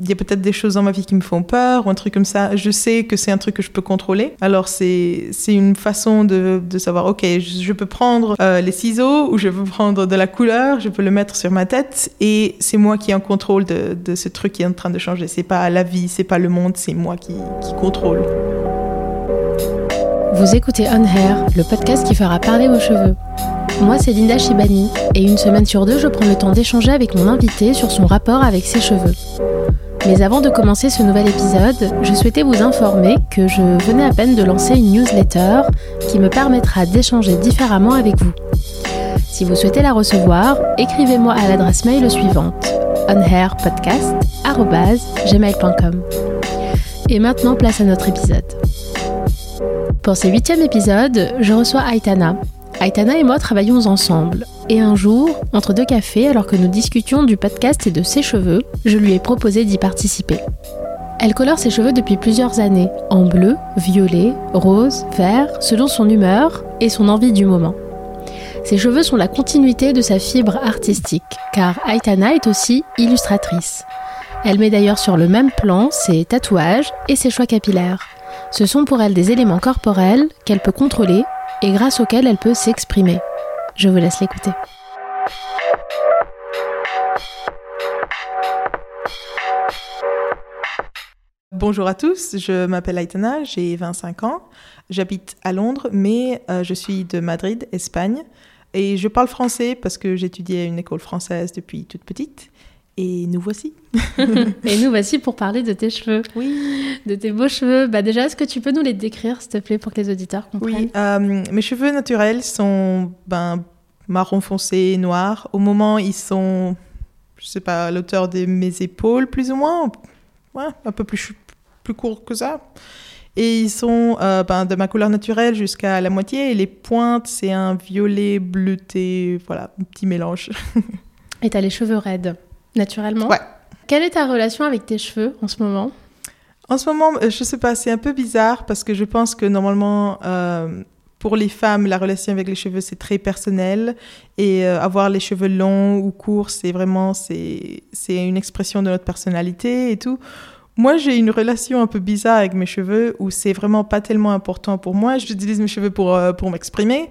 il y a peut-être des choses dans ma vie qui me font peur ou un truc comme ça. Je sais que c'est un truc que je peux contrôler. Alors c'est une façon de, de, savoir, ok, je, peux prendre euh, les ciseaux ou je peux prendre de la couleur, je peux le mettre sur ma tête et c'est moi qui ai en contrôle de, de, ce truc qui est en train de changer. C'est pas la vie, c'est pas le monde, c'est moi qui, qui contrôle. Vous écoutez On Hair, le podcast qui fera parler vos cheveux. Moi, c'est Linda Shibani, et une semaine sur deux, je prends le temps d'échanger avec mon invité sur son rapport avec ses cheveux. Mais avant de commencer ce nouvel épisode, je souhaitais vous informer que je venais à peine de lancer une newsletter qui me permettra d'échanger différemment avec vous. Si vous souhaitez la recevoir, écrivez-moi à l'adresse mail suivante onhairpodcast.gmail.com Et maintenant, place à notre épisode. Pour ce huitième épisode, je reçois Aitana. Aitana et moi travaillons ensemble. Et un jour, entre deux cafés, alors que nous discutions du podcast et de ses cheveux, je lui ai proposé d'y participer. Elle colore ses cheveux depuis plusieurs années, en bleu, violet, rose, vert, selon son humeur et son envie du moment. Ses cheveux sont la continuité de sa fibre artistique, car Aitana est aussi illustratrice. Elle met d'ailleurs sur le même plan ses tatouages et ses choix capillaires. Ce sont pour elle des éléments corporels qu'elle peut contrôler et grâce auxquels elle peut s'exprimer. Je vous laisse l'écouter. Bonjour à tous, je m'appelle Aitana, j'ai 25 ans, j'habite à Londres, mais euh, je suis de Madrid, Espagne, et je parle français parce que j'étudiais à une école française depuis toute petite. Et nous voici. et nous voici pour parler de tes cheveux. Oui. De tes beaux cheveux. Bah déjà, est-ce que tu peux nous les décrire, s'il te plaît, pour que les auditeurs comprennent? Oui. Euh, mes cheveux naturels sont ben, marron foncé, noirs. Au moment, ils sont, je sais pas, à l'auteur de mes épaules, plus ou moins. Ouais, un peu plus, plus court que ça. Et ils sont euh, ben, de ma couleur naturelle jusqu'à la moitié. Et les pointes, c'est un violet bleuté. Voilà, un petit mélange. et tu as les cheveux raides naturellement? Ouais. Quelle est ta relation avec tes cheveux en ce moment? En ce moment, euh, je sais pas, c'est un peu bizarre parce que je pense que normalement, euh, pour les femmes, la relation avec les cheveux, c'est très personnel. Et euh, avoir les cheveux longs ou courts, c'est vraiment, c'est une expression de notre personnalité et tout. Moi, j'ai une relation un peu bizarre avec mes cheveux où c'est vraiment pas tellement important pour moi. J'utilise mes cheveux pour, pour m'exprimer.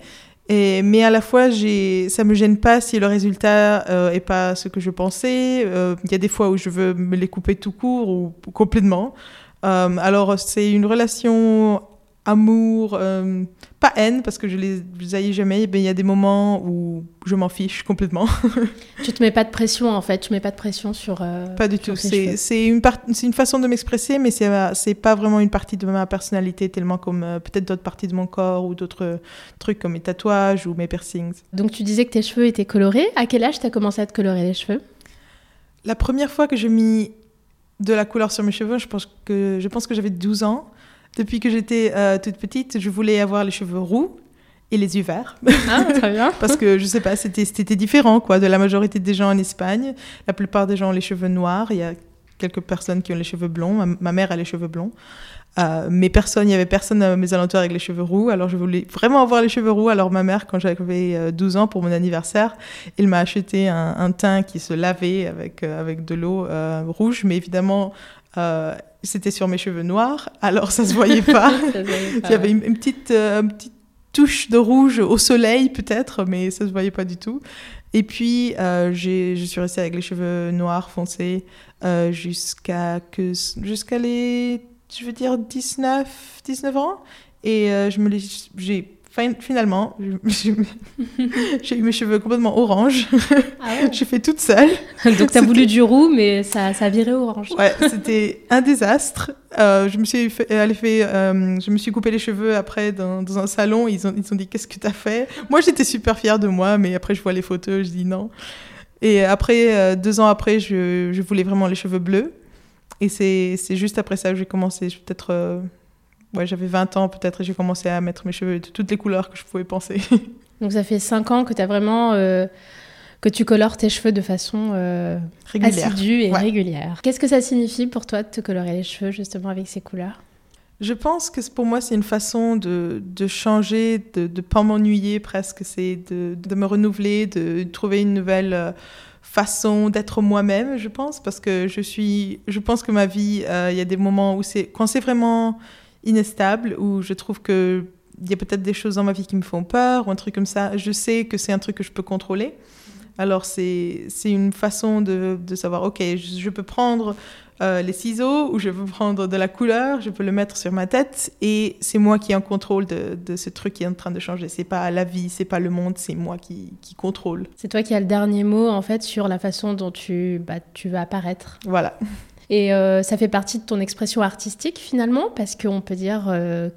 Mais à la fois, j'ai, ça me gêne pas si le résultat euh, est pas ce que je pensais. Il y a des fois où je veux me les couper tout court ou, complètement. Euh, alors, c'est une relation amour, euh, pas haine, parce que je les, je jamais, mais il y a des moments où je m'en fiche complètement. tu te mets pas de pression, en fait, tu mets pas de pression sur. Euh, pas du tout. C'est une, une façon de m'expresser, mais c'est pas vraiment une partie de ma personnalité, tellement comme euh, peut-être d'autres parties de mon corps ou d'autres trucs comme mes tatouages ou mes piercings. Donc tu disais que tes cheveux étaient colorés. À quel âge tu as commencé à te colorer les cheveux? La première fois que j'ai mis de la couleur sur mes cheveux, je pense que, je pense que j'avais 12 ans. Depuis que j'étais euh, toute petite, je voulais avoir les cheveux roux et les yeux verts. Ah, très bien. Parce que, je sais pas, c'était différent, quoi, de la majorité des gens en Espagne. La plupart des gens ont les cheveux noirs. Il y a quelques personnes qui ont les cheveux blonds. Ma, mère a les cheveux blonds. Euh, mais personne, il n'y avait personne à mes alentours avec les cheveux roux. Alors, je voulais vraiment avoir les cheveux roux. Alors, ma mère, quand j'avais 12 euh, ans pour mon anniversaire, elle m'a acheté un, teint qui se lavait avec, avec de l'eau rouge. Mais évidemment, c'était sur mes cheveux noirs, alors ça se voyait pas. Il y avait une, petite, euh, petite touche de rouge au soleil peut-être, mais ça se voyait pas du tout. Et puis, euh, je suis restée avec les cheveux noirs foncés euh, jusqu'à les, je veux dire, 19, 19 ans. Et je me j'ai finalement, j'ai eu mes cheveux complètement orange. Ah j'ai fait toute seule. Donc, tu as voulu du roux, mais ça, ça a viré orange. Ouais, c'était un désastre. Euh, je, me suis fait, fait euh, je me suis coupé les cheveux après dans, dans un salon. Ils ont, ils ont dit Qu'est-ce que tu as fait? Moi, j'étais super fière de moi, mais après, je vois les photos, je dis non. Et après, euh, deux ans après, je, je, voulais vraiment les cheveux bleus. Et c'est juste après ça que j'ai commencé, peut-être ouais, j'avais 20 ans peut-être et j'ai commencé à mettre mes cheveux de toutes les couleurs que je pouvais penser. Donc ça fait 5 ans que tu as vraiment euh, que tu colores tes cheveux de façon euh, régulière. assidue et régulière. Qu'est-ce que ça signifie pour toi de te colorer les cheveux justement avec ces couleurs? Je pense que pour moi c'est une façon de, de changer, de ne pas m'ennuyer presque, c'est de, de, me renouveler, de trouver une nouvelle euh, façon d'être moi-même, je pense, parce que je suis, je pense que ma vie, euh, il y a des moments où c'est, quand c'est vraiment inestable, où je trouve que il y a peut-être des choses dans ma vie qui me font peur ou un truc comme ça, je sais que c'est un truc que je peux contrôler. Alors c'est une façon de, de, savoir, ok, je, je peux prendre euh, les ciseaux ou je peux prendre de la couleur, je peux le mettre sur ma tête et c'est moi qui ai en contrôle de, de, ce truc qui est en train de changer. C'est pas la vie, c'est pas le monde, c'est moi qui, qui contrôle. C'est toi qui as le dernier mot en fait sur la façon dont tu, bah, tu vas apparaître. Voilà. Et euh, ça fait partie de ton expression artistique finalement parce qu'on peut dire euh,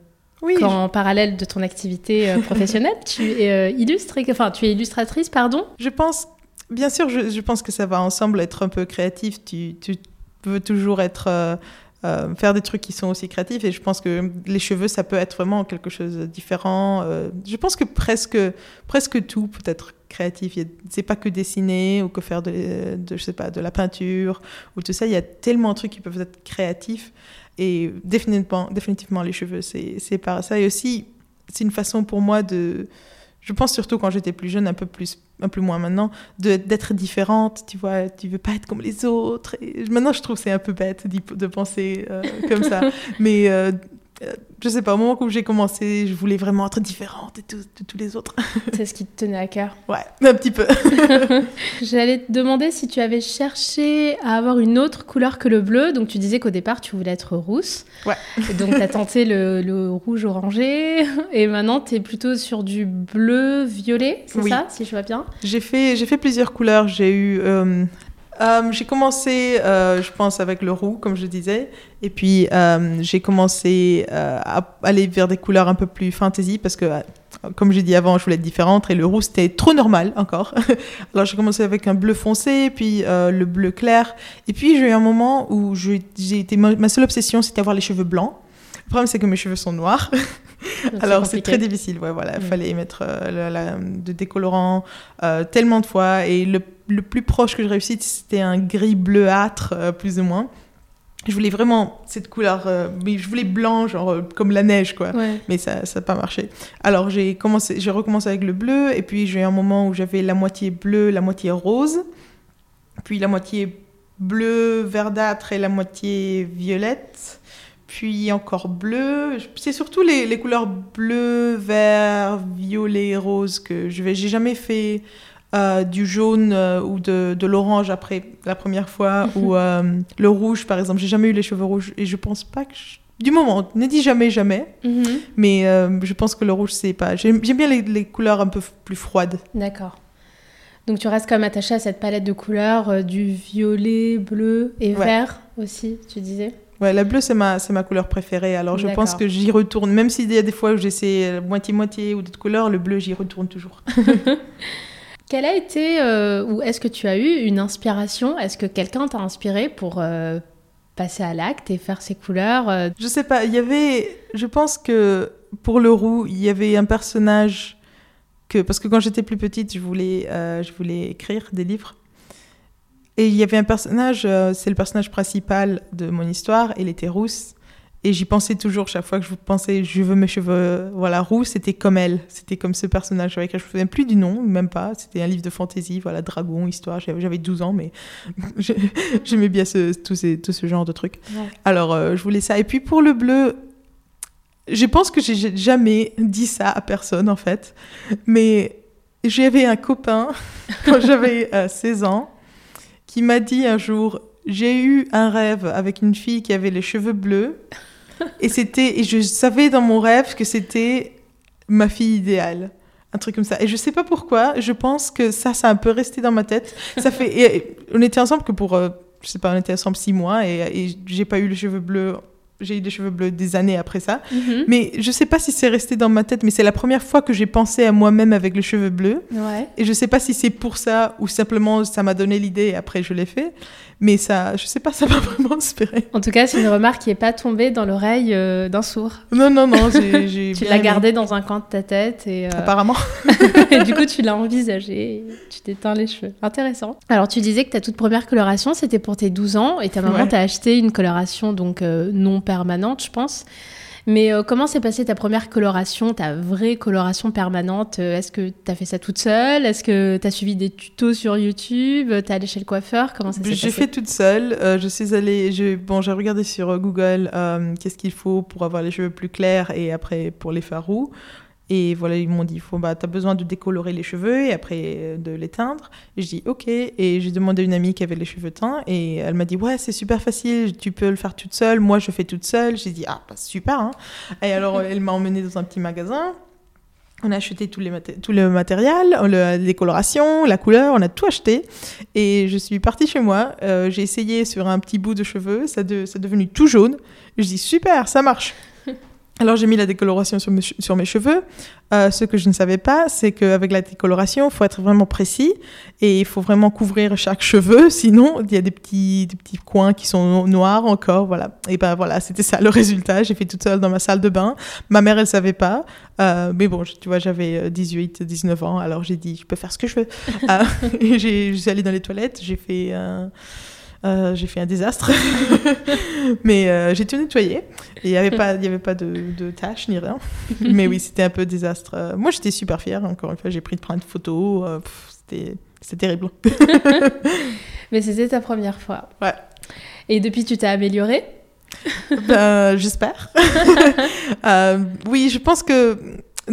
oui, qu'en parallèle de ton activité euh, professionnelle, tu es euh, illustre, enfin tu es illustratrice, pardon. Je pense, bien sûr, je, je, pense que ça va ensemble être un peu créatif. Tu, tu veux toujours être euh, faire des trucs qui sont aussi créatifs et je pense que les cheveux ça peut être vraiment quelque chose de différent. Euh, je pense que presque presque tout peut être créatif. C'est pas que dessiner ou que faire de, de, je sais pas de la peinture ou tout ça. Il y a tellement de trucs qui peuvent être créatifs. Et définitivement, définitivement les cheveux, c'est par ça. Et aussi, c'est une façon pour moi de... Je pense surtout quand j'étais plus jeune, un peu plus, un peu moins maintenant, d'être différente, tu vois, tu veux pas être comme les autres. Et maintenant, je trouve c'est un peu bête de penser euh, comme ça. Mais euh, je sais pas, au moment où j'ai commencé, je voulais vraiment être différente de, tout, de tous les autres. C'est ce qui te tenait à cœur Ouais, un petit peu. J'allais te demander si tu avais cherché à avoir une autre couleur que le bleu. Donc tu disais qu'au départ, tu voulais être rousse. Ouais. Donc tu as tenté le, le, rouge orangé. Et maintenant, tu es plutôt sur du bleu violet, c'est oui. ça, si je vois bien? J'ai fait, fait plusieurs couleurs. J'ai eu... Euh, euh, j'ai commencé, euh, je pense, avec le roux, comme je disais. Et puis, euh, j'ai commencé à aller vers des couleurs un peu plus fantasy parce que, comme j'ai dit avant, je voulais être différente et le roux, c'était trop normal encore. Alors, j'ai commencé avec un bleu foncé, puis le bleu clair. Et puis, j'ai eu un moment où j'ai été. Ma seule obsession, c'était avoir les cheveux blancs. Le problème, c'est que mes cheveux sont noirs. Alors, c'est très difficile. Ouais, voilà. Il mmh. fallait mettre la, la, de décolorant tellement de fois. Et le le plus proche que je réussis, c'était un gris bleuâtre, euh, plus ou moins. Je voulais vraiment cette couleur, euh, mais je voulais blanc, genre euh, comme la neige, quoi. Ouais. Mais ça n'a pas marché. Alors j'ai commencé, j'ai recommencé avec le bleu, et puis j'ai eu un moment où j'avais la moitié bleu, la moitié rose, puis la moitié bleu verdâtre et la moitié violette, puis encore bleu. C'est surtout les, les, couleurs bleu, vert, violet, rose que je vais. J'ai jamais fait euh, du jaune euh, ou de, de l'orange après la première fois, ou euh, le rouge par exemple. J'ai jamais eu les cheveux rouges et je pense pas que. Je... Du moment, ne dis jamais jamais, mm -hmm. mais je pense que le rouge c'est pas. J'aime bien les, les, couleurs un peu plus froides. D'accord. Donc tu restes quand même attaché à cette palette de couleurs euh, du violet, bleu et ouais. vert aussi, tu disais? Ouais, la bleue, c'est ma, ma couleur préférée. Alors, je pense que j'y retourne. Même s'il y a des fois où j'essaie moitié-moitié ou d'autres couleurs, le bleu, j'y retourne toujours. Quelle a été, euh, ou est-ce que tu as eu une inspiration? Est-ce que quelqu'un t'a inspiré pour euh, passer à l'acte et faire ses couleurs euh... Je sais pas, il y avait, je pense que pour le roux, il y avait un personnage que, parce que quand j'étais plus petite, je voulais, euh, je voulais écrire des livres. Et il y avait un personnage, euh, c'est le personnage principal de mon histoire, elle était rousse. Et j'y pensais toujours, chaque fois que je pensais je veux mes cheveux voilà, roux, c'était comme elle, c'était comme ce personnage avec lequel je ne me souviens plus du nom, même pas. C'était un livre de fantaisie, voilà, dragon, histoire. J'avais 12 ans, mais j'aimais bien ce, tout, ces, tout, ce genre de trucs. Ouais. Alors, euh, je voulais ça. Et puis pour le bleu, je pense que j'ai jamais dit ça à personne, en fait. Mais j'avais un copain, quand j'avais euh, 16 ans, qui m'a dit un jour j'ai eu un rêve avec une fille qui avait les cheveux bleus. Et c'était et je savais dans mon rêve que c'était ma fille idéale. Un truc comme ça. Et je sais pas pourquoi je pense que ça ça a un peu resté dans ma tête. Ça fait et, et, on était ensemble que pour euh, je sais pas on était ensemble six mois et, et j'ai pas eu les cheveux bleus j'ai eu des cheveux bleus des années après ça. Mm -hmm. Mais je sais pas si c'est resté dans ma tête, mais c'est la première fois que j'ai pensé à moi-même avec les cheveux bleus. Ouais. Et je sais pas si c'est pour ça ou simplement ça m'a donné l'idée et après je l'ai fait. Mais ça, je sais pas, ça m'a vraiment inspiré. En tout cas, c'est une remarque qui est pas tombée dans l'oreille euh, d'un sourd. Non, non, non. J'ai, tu l'as gardée dans un coin de ta tête et. Euh... Apparemment. et du coup, tu l'as envisagé. Tu t'éteins les cheveux. Intéressant. Alors, tu disais que ta toute première coloration, c'était pour tes 12 ans et ta maman Ouais. t'a acheté une coloration donc euh, non permanente, je pense. Mais euh, comment s'est passée ta première coloration, ta vraie coloration permanente? Euh, Est-ce que tu as fait ça toute seule? Est-ce que tu as suivi des tutos sur YouTube? Tu es allée chez le coiffeur? Comment ça s'est passé? J'ai fait toute seule. Euh, je suis allée. Je, bon, j'ai regardé sur Google qu'est-ce qu'il faut pour avoir les cheveux plus clairs et après pour les faire roux. Et voilà, ils m'ont dit, bah, tu as besoin de décolorer les cheveux et après euh, de les teindre. Et je dis, ok. Et j'ai demandé à une amie qui avait les cheveux teints et elle m'a dit, ouais, c'est super facile, tu peux le faire toute seule. Moi, je fais toute seule. J'ai dit, ah, bah, super. Hein. Et alors, elle m'a emmenée dans un petit magasin. On a acheté tout, les tout le matériel, la décoloration, la couleur, on a tout acheté. Et je suis partie chez moi. Euh, j'ai essayé sur un petit bout de cheveux, ça, de, ça est devenu tout jaune. Je dis super, ça marche. Alors j'ai mis la décoloration sur mes, cheveux. Euh, ce que je ne savais pas, c'est qu'avec la décoloration, il faut être vraiment précis et il faut vraiment couvrir chaque cheveu, sinon il y a des petits, des petits coins qui sont noirs encore, voilà. Et ben voilà, c'était ça le résultat. J'ai fait toute seule dans ma salle de bain. Ma mère, elle savait pas, euh, mais bon, tu vois, j'avais 18, euh, 19 ans, alors j'ai dit, je peux faire ce que je veux. je suis allée dans les toilettes, j'ai fait un euh, j'ai fait un désastre, mais euh, j'ai tout nettoyé. Il n'y avait pas, il y avait pas de, de tâches ni rien. mais oui, c'était un peu désastre. Euh, moi, j'étais super fière. Encore une fois, j'ai pris plein de photos. c'était, c'était terrible. mais c'était ta première fois. Ouais. Et depuis, tu t'es améliorée? Ben, J'espère. oui, je pense que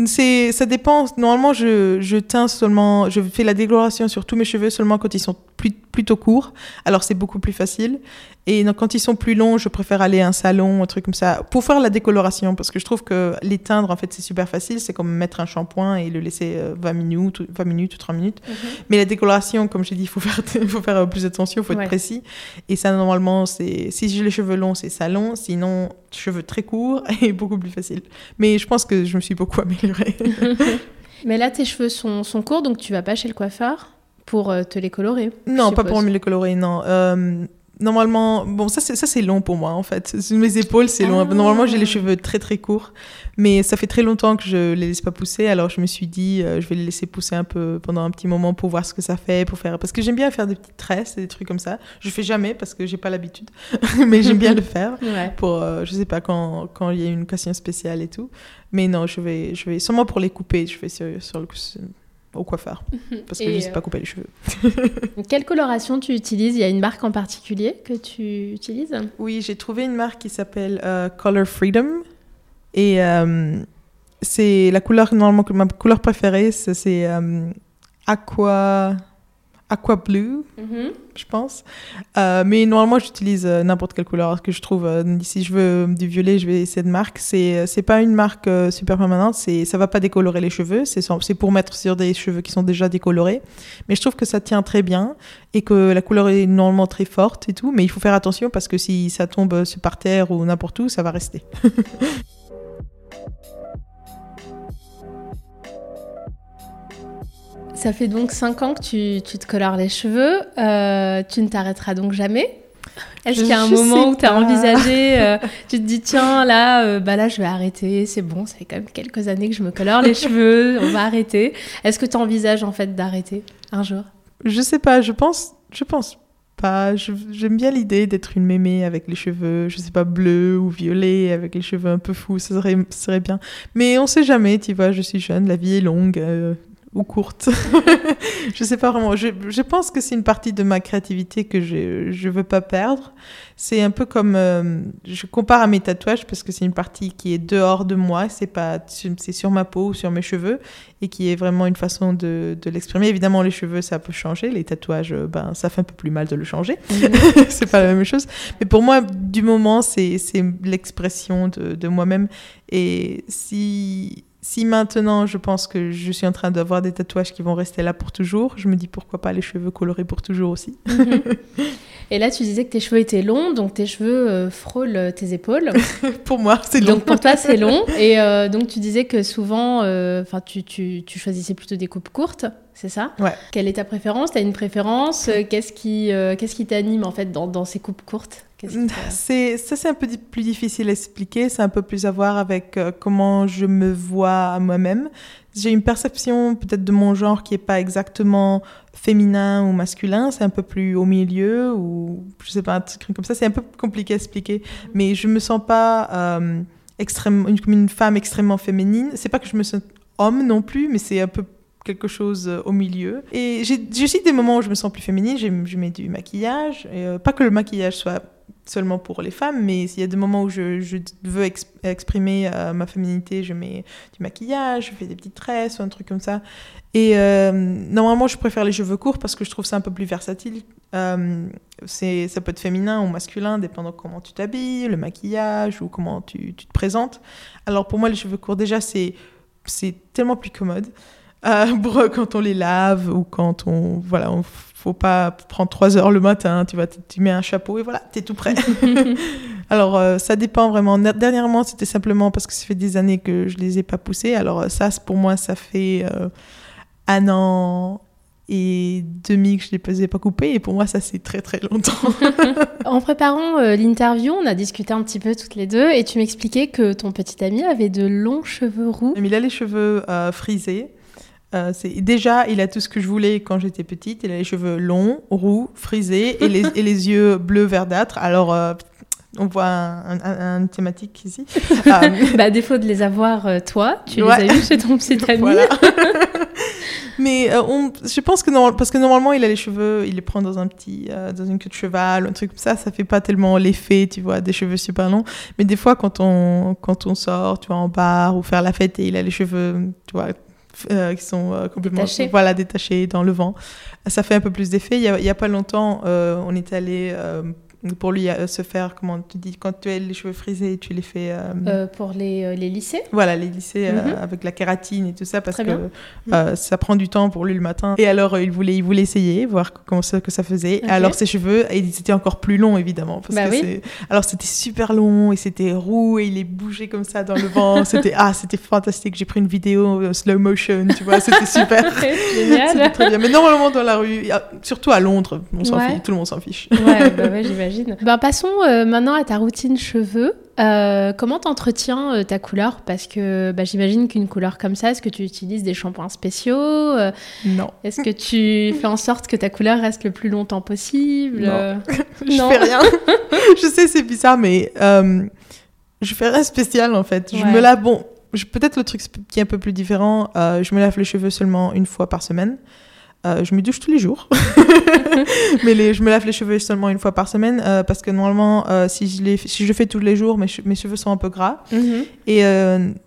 c'est, ça dépend. Normalement, je, je teins seulement, je fais la décoloration sur tous mes cheveux seulement quand ils sont plus, plutôt courts. Alors, c'est beaucoup plus facile. Et donc, quand ils sont plus longs, je préfère aller à un salon, un truc comme ça, pour faire la décoloration. Parce que je trouve que les teindre, en fait, c'est super facile. C'est comme mettre un shampoing et le laisser 20 euh, minutes, 20 minutes ou 30 minutes. Mhm. Mais la décoloration, comme je dit, il faut faire, faut faire euh, plus attention, il faut être précis. Et ça, normalement, c'est si j'ai les cheveux longs, c'est salon. Sinon, cheveux très courts et beaucoup plus facile. Mais je pense que je me suis beaucoup améliorée. Mais là, tes cheveux sont, sont courts, donc tu vas pas chez le coiffeur? Pour euh, te les colorer Non, pas pour me les colorer, non. Euh, normalement, bon, ça c'est, ça c'est long pour moi en fait. Mes épaules, c'est long. Ah. Normalement, j'ai les cheveux très très courts, mais ça fait très longtemps que je les laisse pas pousser. Alors je me suis dit, euh, je vais les laisser pousser un peu pendant un petit moment pour voir ce que ça fait, pour faire. Parce que j'aime bien faire des petites tresses et des trucs comme ça. Je fais jamais parce que j'ai pas l'habitude, mais j'aime bien le faire pour, euh, je sais pas quand quand il y a une occasion spéciale et tout. Mais non, je vais je vais sûrement pour les couper. Je fais sur, sur le au coiffeur. Parce que je ne sais pas couper les cheveux. Quelle coloration tu utilises? Il y a une marque en particulier que tu utilises? Oui, j'ai trouvé une marque qui s'appelle euh, Color Freedom. Et euh, c'est la couleur normalement ma couleur préférée, c'est euh, aqua aqua blue, mhm. je pense. Euh, mais normalement, j'utilise euh, n'importe quelle couleur que je trouve. Euh, si je veux du violet, je vais essayer de marque. C'est c'est pas une marque super permanente. C'est ça va pas décolorer les cheveux. C'est c'est pour mettre sur des cheveux qui sont déjà décolorés. Mais je trouve que ça tient très bien et que la couleur est normalement très forte et tout. Mais il faut faire attention parce que si ça tombe par terre ou n'importe où, ça va rester. Ça fait donc 5 ans que tu, tu te colores les cheveux. Euh, tu ne t'arrêteras donc jamais Est-ce qu'il y a un moment où tu as envisagé, euh, tu te dis tiens là, euh, bah là je vais arrêter, c'est bon, ça fait quand même quelques années que je me colore les cheveux, on va arrêter. Est-ce que tu envisages en fait d'arrêter un jour? Je sais pas, je pense, je pense pas. J'aime bien l'idée d'être une mémé avec les cheveux, je sais pas, bleus ou violets, avec les cheveux un peu fous, ça serait, ça serait bien. Mais on sait jamais, tu vois, je suis jeune, la vie est longue ou courte. je sais pas vraiment. Je, je pense que c'est une partie de ma créativité que je ne veux pas perdre. C'est un peu comme. Euh, je compare à mes tatouages parce que c'est une partie qui est dehors de moi. C'est pas c'est sur ma peau ou sur mes cheveux et qui est vraiment une façon de, de l'exprimer. Évidemment, les cheveux, ça peut changer. Les tatouages, euh, ben, ça fait un peu plus mal de le changer. Mhm. c'est pas la même chose. Mais pour moi, du moment, c'est l'expression de, de moi-même. Et si si maintenant je pense que je suis en train d'avoir des tatouages qui vont rester là pour toujours, je me dis pourquoi pas les cheveux colorés pour toujours aussi. Mhm. Et là, tu disais que tes cheveux étaient longs, donc tes cheveux euh, frôlent tes épaules. pour moi, c'est long. Donc pour toi, c'est long. Et euh, donc tu disais que souvent, euh, enfin, tu, tu, tu, choisissais plutôt des coupes courtes, c'est ça? Ouais. Quelle est ta préférence? Tu as une préférence? Qu'est-ce qui, qu'est-ce qui t'anime en fait dans, dans ces coupes courtes? c'est ça c'est un peu plus difficile à expliquer c'est un peu plus à voir avec euh, comment je me vois à moi-même j'ai une perception peut-être de mon genre qui est pas exactement féminin ou masculin c'est un peu plus au milieu ou je sais pas un truc comme ça c'est un peu compliqué à expliquer mais je me sens pas euh, extrêmement, une, comme une femme extrêmement féminine. C'est pas que je me sens homme non plus, mais c'est un peu quelque chose euh, au milieu. Et j'ai aussi des moments où je me sens plus féminine. J'ai- Je mets du maquillage. Et, euh, pas que le maquillage soit seulement pour les femmes, mais il y a des moments où je, veux ex- exprimer euh, ma féminité, je mets du maquillage, je fais des petites tresses ou un truc comme ça. Et euh, normalement, je préfère les cheveux courts parce que je trouve ça un peu plus versatile. Euh, ça peut être féminin ou masculin, dépendant comment tu t'habilles, le maquillage ou comment tu, tu te présentes. Alors pour moi, les cheveux courts, déjà, c'est, tellement plus commode. Euh, pour, quand on les lave ou quand on... Voilà, on faut pas prendre trois heures le matin, tu vois, tu tu mets un chapeau et voilà, t'es tout prêt. Alors euh, ça dépend vraiment. Dernièrement, c'était simplement parce que ça fait des années que je les ai pas poussés. Alors euh, ça, pour moi, ça fait euh, un an et demi que je les ai pas coupés et pour moi, ça c'est très très longtemps. En préparant euh, l'interview, on a discuté un petit peu toutes les deux et tu m'expliquais que ton petit ami avait de longs cheveux roux. Mais il a les cheveux euh, frisés. Euh, déjà, il a tout ce que je voulais quand j'étais petite. Il a les cheveux longs, roux, frisés et les, et les yeux bleus verdâtres. Alors, euh, on voit un, un- un thématique ici. Euh, bah, à défaut de les avoir euh, toi, tu Ouais. les as eus chez ton petit ami. Voilà. Mais euh, on- je pense que non, parce que normalement il a les cheveux, il les prend dans un petit, euh, dans une queue de cheval, un truc comme ça, ça fait pas tellement l'effet, tu vois, des cheveux super longs. Mais des fois quand on, quand on sort, tu vois, en bar ou faire la fête et il a les cheveux, tu vois, euh, qui sont euh, complètement, Détachés. voilà, détachés dans le vent, ça fait un peu plus d'effet. Il y a, a pas longtemps, euh, on est allé euh, pour lui euh, se faire, comment tu dis, quand tu as les cheveux frisés, tu les fais. euh, Euh, pour les, les lycées. voilà, les lycées euh, Mhm. avec la kératine et tout ça, parce Très que. Mhm. ça prend du temps pour lui le matin. Et alors, il, voulait, il voulait essayer, voir comment ça, que ça faisait. Ok. Alors, ses cheveux, ils étaient encore plus longs, évidemment. Parce Bah que oui. Alors, c'était super long, et c'était roux, et il est bougé comme ça dans le vent. C'était ah, c'était fantastique. J'ai pris une vidéo slow motion, tu vois, c'était super. Génial. très bien. Mais normalement, dans la rue, surtout à Londres, on s'en Ouais. fiche, tout le monde s'en fiche. ouais, bah ouais, j'imagine. Ben, passons euh, maintenant à ta routine cheveux. Euh, comment t'entretiens euh, ta couleur? Parce que bah, j'imagine qu'une couleur comme ça, est-ce que tu utilises des shampoings spéciaux Euh, Non. Est-ce que tu fais en sorte que ta couleur reste le plus longtemps possible? Non. Je Non. fais rien. je sais, c'est bizarre, mais je fais rien spécial en fait. Je Ouais. me lave, bon, peut-être le truc qui est un peu plus différent, je me lave les cheveux seulement une fois par semaine. Euh, je me douche tous les jours. mais les, je me lave les cheveux seulement une fois par semaine euh, parce que normalement, euh, si, je les, si je fais tous les jours, mes, che- mes cheveux sont un peu gras. mhm. Et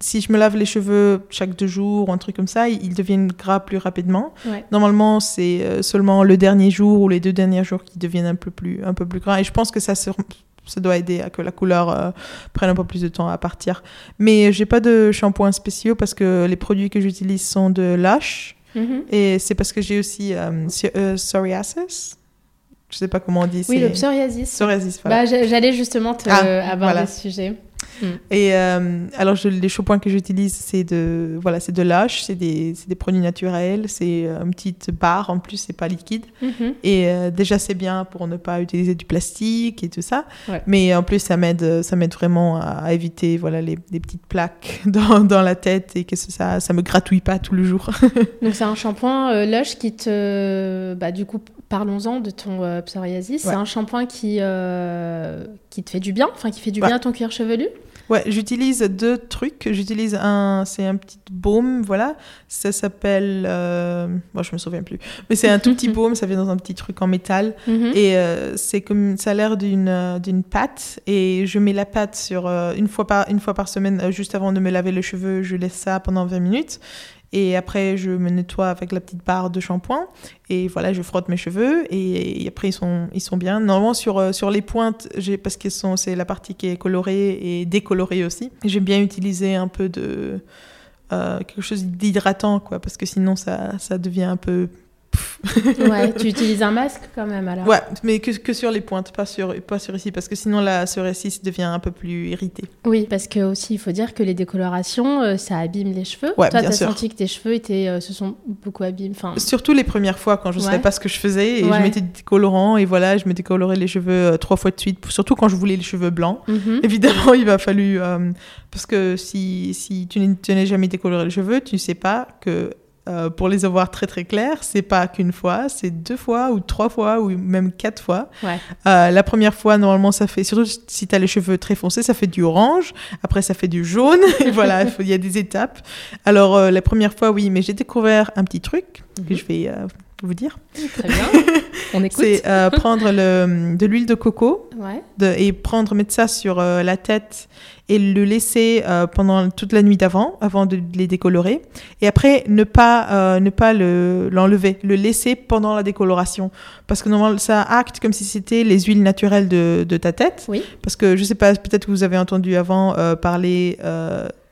si je me lave les cheveux chaque deux jours ou un truc comme ça, ils deviennent gras plus rapidement. Ouais. Normalement, c'est seulement le dernier jour ou les deux derniers jours qui deviennent un peu plus, un peu plus gras. Et je pense que ça, se- ça doit aider à que la couleur euh, prenne un peu plus de temps à partir. Mais j'ai pas de shampoing spéciaux parce que les produits que j'utilise sont de Lush. Mhm. Et c'est parce que j'ai aussi euh, euh, psoriasis. Je sais pas comment on dit. Oui, le psoriasis. Psoriasis, voilà. Bah, j'a- J'allais justement te Ah, aborder voilà. ce sujet. Et euh, alors, je, les shampoings que j'utilise, c'est de, voilà, c'est de Lush, c'est des, des produits naturels, c'est euh, une petite barre en plus, c'est pas liquide. Mhm. Et euh, déjà, c'est bien pour ne pas utiliser du plastique et tout ça. Ouais. Mais en plus, ça m'aide, ça m'aide vraiment à, éviter voilà, les, les petites plaques dans, dans la tête et que ça, ça me gratouille pas tout le jour. Donc c'est un shampoing euh, qui te... Bah, du coup, parlons-en de ton euh, psoriasis. C'est un shampoing qui, euh, qui te fait du bien, enfin qui fait du Ouais. bien à ton cuir chevelu? Ouais, j'utilise deux trucs. J'utilise un, c'est un petit baume, voilà. Ça s'appelle, euh, bon, je me souviens plus, mais c'est un tout petit baume. Ça vient dans un petit truc en métal. Mhm. Et euh, c'est comme ça a l'air d'une d'une pâte et je mets la pâte sur euh, une fois par une fois par semaine juste avant de me laver les cheveux, je laisse ça pendant 20 minutes et après je me nettoie avec la petite barre de shampoing et voilà, je frotte mes cheveux et, après ils sont ils sont bien. Normalement sur euh, sur les pointes, parce que c'est la partie qui est colorée et décolorée aussi. J'aime bien utiliser un peu de euh, quelque chose d'hydratant quoi parce que sinon ça ça devient un peu ouais, tu utilises un masque quand même alors. Ouais, mais que, que sur les pointes, pas sur, pas sur ici, parce que sinon la sur ici devient un peu plus irrité. Oui, parce que aussi il faut dire que les décolorations, euh, ça abîme les cheveux. Ouais, Toi, t'as senti que tes cheveux étaient, euh, se sont beaucoup abîmés. Enfin, Surtout les premières fois quand je ne savais pas ce que je faisais et Ouais. je mettais des décolorants et voilà, je me décolorais les cheveux euh, trois fois de suite, surtout quand je voulais les cheveux blancs. mhm. Évidemment, il va fallu euh, parce que si si tu n'es jamais décoloré les cheveux, tu ne sais pas que euh, pour les avoir très très clairs, c'est pas qu'une fois, c'est deux fois ou trois fois ou même quatre fois. Ouais. Euh, la première fois, normalement, ça fait, surtout si tu as les cheveux très foncés, ça fait du orange. Après, ça fait du jaune. Et voilà, il y a des étapes. Alors, euh, la première fois, oui, mais j'ai découvert un petit truc que Mhm. je vais vous dire. Très bien. On écoute. C'est euh, prendre le, de l'huile de coco Ouais. de- et prendre, mettre ça sur euh, la tête et le laisser euh, pendant toute la nuit d'avant, avant de les décolorer. Et après, ne pas, ne pas le- l'enlever, le laisser pendant la décoloration. Parce que normalement, ça acte comme si c'était les huiles naturelles de, de ta tête. Oui. Parce que je sais pas, peut-être que vous avez entendu avant parler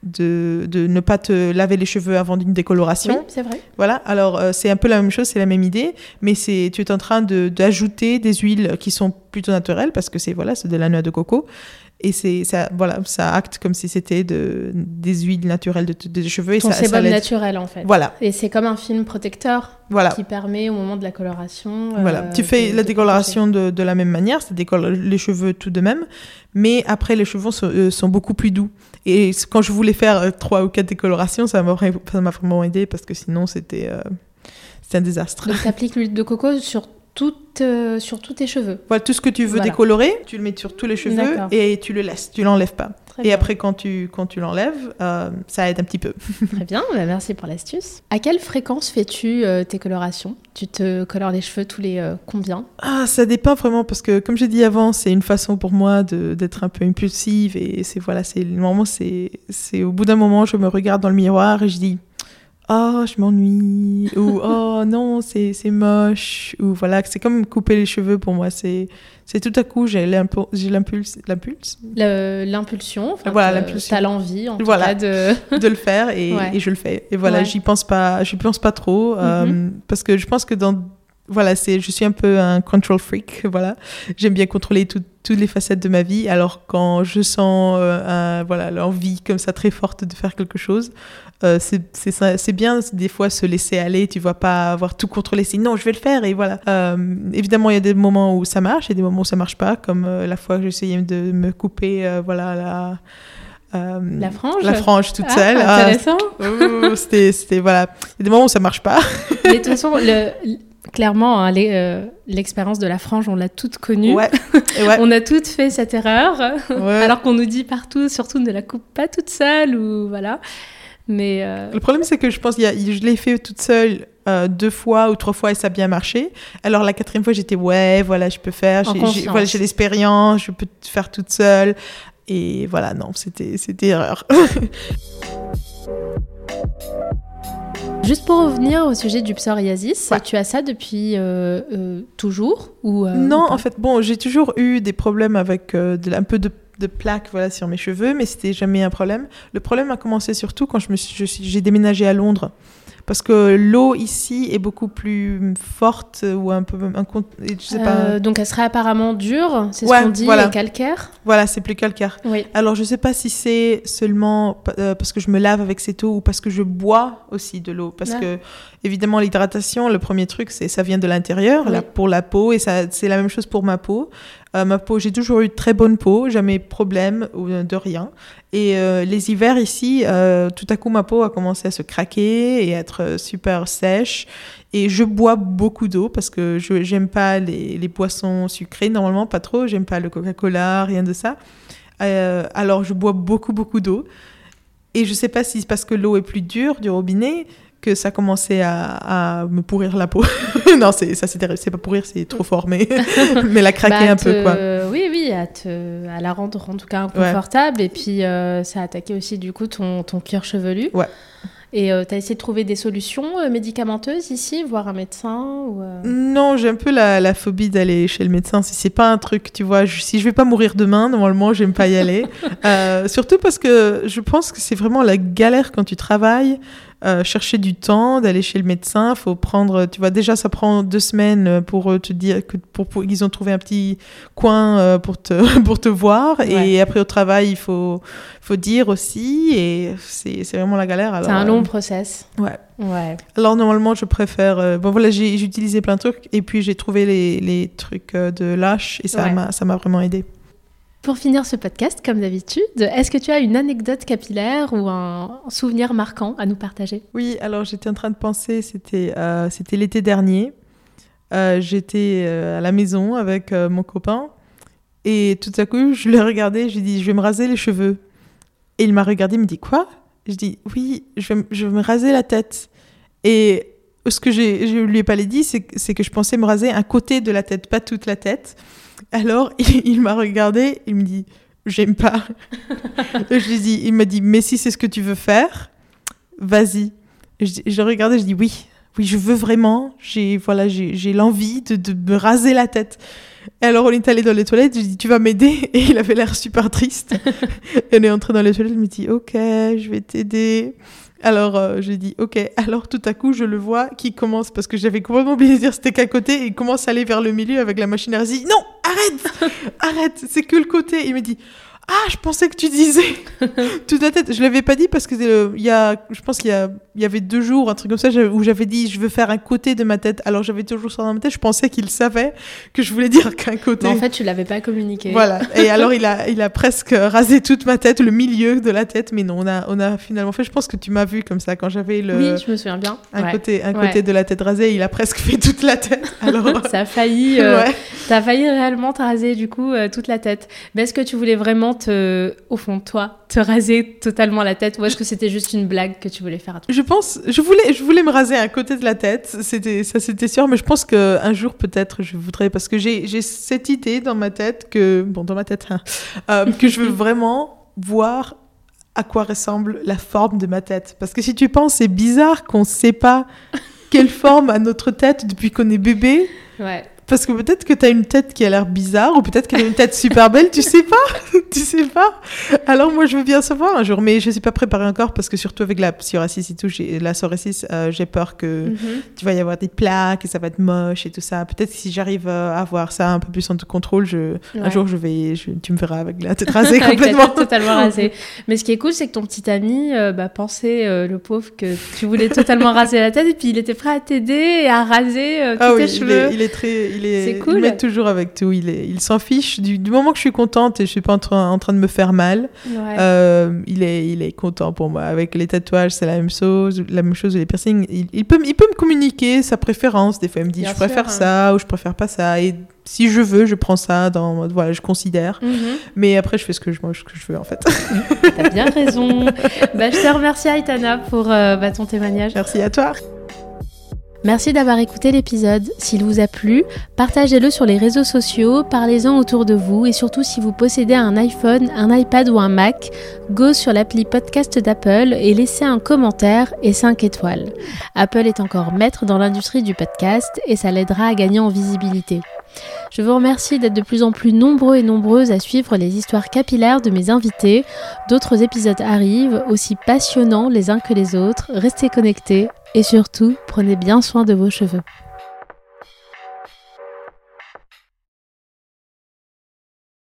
de, de ne pas te laver les cheveux avant d'une décoloration. Oui, c'est vrai. Voilà, alors euh, c'est un peu la même chose, c'est la même idée, mais c'est tu es en train de- d'ajouter des huiles qui sont plutôt naturelles parce que c'est voilà, c'est de la noix de coco et c'est ça voilà, ça acte comme si c'était de, des huiles naturelles de, des cheveux et Ton ça, sébum naturel en fait. Voilà, Et c'est comme un film protecteur voilà. qui permet au moment de la coloration. Voilà, euh, tu fais la décoloration de, de la même manière, ça décolle les cheveux tout de même, mais après les cheveux sont, euh, sont beaucoup plus doux. Et quand je voulais faire euh, trois ou quatre décolorations, ça m'a vraiment aidé parce que sinon c'était euh, un désastre. Donc tu l'huile de coco sur, toute, euh, sur tous tes cheveux. Voilà, tout ce que tu veux Voilà. décolorer, tu le mets sur tous les cheveux et tu le laisses, tu l'enlèves pas. Très et bien. après, quand tu, quand tu l'enlèves, euh, ça aide un petit peu. Très bien, bah, merci pour l'astuce. À quelle fréquence fais-tu euh, tes colorations? Tu te colores les cheveux tous les combien? Ah, ça dépend vraiment parce que, comme j'ai dit avant, c'est une façon pour moi d'être un peu impulsive et c'est voilà, c'est c'est au bout d'un moment, je me regarde dans le miroir et je dis. Oh, je m'ennuie. ou oh non, c'est moche. Ou voilà, c'est comme couper les cheveux pour moi. C'est c'est tout à coup, j'ai l'impu- j'ai l'impulse. L'impulsion, enfin, Voilà, l'impulsion. T'as l'envie en tout Voilà. cas de... de le faire et, Ouais. et je le fais. Et voilà, Ouais. j'y pense pas, pense pas trop euh, Mhm. parce que je pense que dans voilà, c'est je suis un peu un control freak, voilà. J'aime bien contrôler tout- toutes les facettes de ma vie. Alors quand je sens euh, un- voilà l'envie comme ça très forte de faire quelque chose, euh, c'est c'est ça- c'est bien des fois se laisser aller. Tu vas pas avoir tout contrôlé. C'est non, je vais le faire et voilà. Euh, évidemment, il y a des moments où ça marche et des moments où ça marche pas, comme euh, la fois que essayé de me couper, euh, voilà la euh, La frange la frange toute Ah, seule. Ah, intéressant. C'était, c'était, voilà. Il y a des moments où ça marche pas. Mais de toute façon, le- clairement, hein, euh, l'expérience de la frange, on l'a toute connue. Ouais. Et ouais. On a toutes fait cette erreur, Ouais. alors qu'on nous dit partout, surtout ne la coupe pas toute seule ou voilà. Mais euh, Le problème, c'est que je pense y a, je l'ai fait toute seule euh, deux fois ou trois fois et ça a bien marché. Alors la quatrième fois, j'étais ouais, voilà, je peux faire. J'ai, voilà, l'expérience, je peux faire toute seule. Et voilà, non, c'était, c'était erreur. juste pour revenir au sujet du psoriasis, Ouais. tu as ça depuis euh, euh, toujours ou euh, non, ou en fait, bon, j'ai toujours eu des problèmes avec de, un peu de, de plaques voilà, sur mes cheveux, mais c'était jamais un problème. Le problème a commencé surtout quand je me suis, je suis- j'ai déménagé à Londres. Parce que l'eau ici est beaucoup plus forte ou un peu. Un, je sais pas. Euh, donc elle serait apparemment dure, c'est Ouais, ce qu'on dit, voilà. calcaire. Voilà, c'est plus calcaire. Oui. Alors, je sais pas si c'est seulement euh, parce que je me lave avec cette eau ou parce que je bois aussi de l'eau. Parce que, évidemment, l'hydratation, le premier truc, c'est ça vient de l'intérieur, Oui. là, pour la peau, et ça, c'est la même chose pour ma peau. Euh, ma peau, j'ai toujours eu très bonne peau, jamais problème euh, de rien. Et euh, les hivers ici, tout à coup, ma peau a commencé à se craquer et être super sèche. Et je bois beaucoup d'eau parce que je j'aime pas les, les boissons sucrées, normalement, pas trop. J'aime pas le Coca-Cola, rien de ça. Alors, je bois beaucoup, beaucoup d'eau. Et je sais pas si c'est parce que l'eau est plus dure du robinet que ça commençait à, à me pourrir la peau. non, c'est ça, c'est pas pourrir, c'est trop fort, mais, mais la craquer Bah, un peu, quoi. Oui, oui, à, te, à la rendre en tout cas inconfortable. Et puis, euh, ça a attaqué aussi du coup ton, ton cuir chevelu. Ouais. Et tu as essayé de trouver des solutions euh, médicamenteuses ici, voir un médecin ou, euh, Non, j'ai un peu la, la phobie d'aller chez le médecin. Si c'est pas un truc, tu vois, je- si je vais pas mourir demain, normalement, j'aime pas y aller. Euh, surtout parce que je pense que c'est vraiment la galère quand tu travailles. Euh, chercher du temps, d'aller chez le médecin, faut prendre, tu vois, déjà ça prend deux semaines pour euh, te dire que pour, pour- ils ont trouvé un petit coin euh, pour te pour te voir Ouais. et après au travail il faut faut dire aussi et c'est c'est vraiment la galère. C'est un euh, long process. ouais. Ouais. Alors normalement, je préfère. euh, bon voilà, j'ai utilisé plein de trucs et puis j'ai trouvé les, les trucs euh, de lâche et ça Ouais. m'a ça m'a vraiment aidé. Pour finir ce podcast, comme d'habitude, est-ce que tu as une anecdote capillaire ou un souvenir marquant à nous partager? Oui, alors j'étais en train de penser, c'était euh, l'été dernier. Euh, j'étais euh, à la maison avec mon copain et tout à coup, je l'ai regardé, je lui ai dit, je vais me raser les cheveux. Et il m'a regardé, il me dit, quoi? Je dis, oui, je vais, je vais me raser la tête. Et ce que je lui ai pas dit, c'est que je pensais me raser un côté de la tête, pas toute la tête. Alors, il, m'a regardé, il me dit, j'aime pas. je lui dis, il m'a dit, mais si c'est ce que tu veux faire, vas-y. Je, je regardais, je dis, oui, oui, je veux vraiment, j'ai voilà, j'ai l'envie de, de, me raser la tête. Et alors, on est allé dans les toilettes, je lui dis, tu vas m'aider? Et il avait l'air super triste. et on est entré dans les toilettes, il me dit, ok, je vais t'aider. Alors euh, j'ai dit ok. Alors tout à coup je le vois qui commence parce que j'avais complètement oublié de dire c'était qu'à côté et il commence à aller vers le milieu avec la machine à raser. Non arrête arrête c'est que le côté. Il me dit ah, je pensais que tu disais toute la tête. Je l'avais pas dit parce que euh, il y a, je pense qu'il y, a, il y avait deux jours, un truc comme ça, où j'avais dit je veux faire un côté de ma tête. Alors j'avais toujours ça dans ma tête. Je pensais qu'il savait que je voulais dire qu'un côté. Mais en fait, tu l'avais pas communiqué. Voilà. Et alors il a, il a presque rasé toute ma tête, le milieu de la tête. Mais non, on a, on a finalement fait. Je pense que tu m'as vu comme ça quand j'avais le. Oui, je me souviens bien. Un côté, un côté de la tête rasée. Il a presque fait toute la tête. Alors. ça a failli. Euh, as failli réellement te raser du coup euh, toute la tête. Mais est-ce que tu voulais vraiment te au fond de toi, te raser totalement la tête ou est-ce que c'était juste une blague que tu voulais faire à toi? Je pense, je voulais, je voulais me raser un côté de la tête, c'était, ça c'était sûr, mais je pense qu'un jour peut-être je voudrais, parce que j'ai, j'ai cette idée dans ma tête que, bon, dans ma tête, hein, euh, que je veux vraiment voir à quoi ressemble la forme de ma tête. Parce que si tu penses, c'est bizarre qu'on ne sait pas quelle forme a notre tête depuis qu'on est bébé. Ouais. Parce que peut-être que tu as une tête qui a l'air bizarre, ou peut-être qu'elle a une tête super belle, tu sais pas, tu sais pas. Alors moi, je veux bien savoir un jour, mais je suis pas préparée encore parce que surtout avec la psoriasis et tout, la psoriasis, euh, j'ai peur que mhm. tu vas y avoir des plaques et ça va être moche et tout ça. Peut-être que si j'arrive à avoir ça un peu plus en contrôle, je, un jour, je vais, tu me verras avec la tête rasée complètement. tête totalement rasée. Mais ce qui est cool, c'est que ton petit ami euh, bah, pensait, euh, le pauvre, que tu voulais totalement raser la tête et puis il était prêt à t'aider et à raser tous ah tes cheveux. il est très il est, cool. Il toujours avec tout. Il, est, il s'en fiche du, moment que je suis contente et je suis pas en train, en train de me faire mal. Euh, il est, il est content pour moi. Avec les tatouages, c'est la même chose. La même chose. Les piercings, il, peut, il peut me communiquer sa préférence. Des fois, il me dit, je préfère hein. ça ou je préfère pas ça. Et si je veux, je prends ça dans voilà, je considère. Mhm. Mais après, je fais ce que je, ce que je veux en fait. T'as bien raison. bah, je te remercie Aitana pour euh, bah, ton témoignage. Merci à toi. Merci d'avoir écouté l'épisode. S'il vous a plu, partagez-le sur les réseaux sociaux, parlez-en autour de vous et surtout si vous possédez un iPhone, un iPad ou un Mac, go sur l'appli podcast d'Apple et laissez un commentaire et 5 étoiles. Apple est encore maître dans l'industrie du podcast et ça l'aidera à gagner en visibilité. Je vous remercie d'être de plus en plus nombreux et nombreuses à suivre les histoires capillaires de mes invités. D'autres épisodes arrivent, aussi passionnants les uns que les autres. Restez connectés et surtout, prenez bien soin de vos cheveux.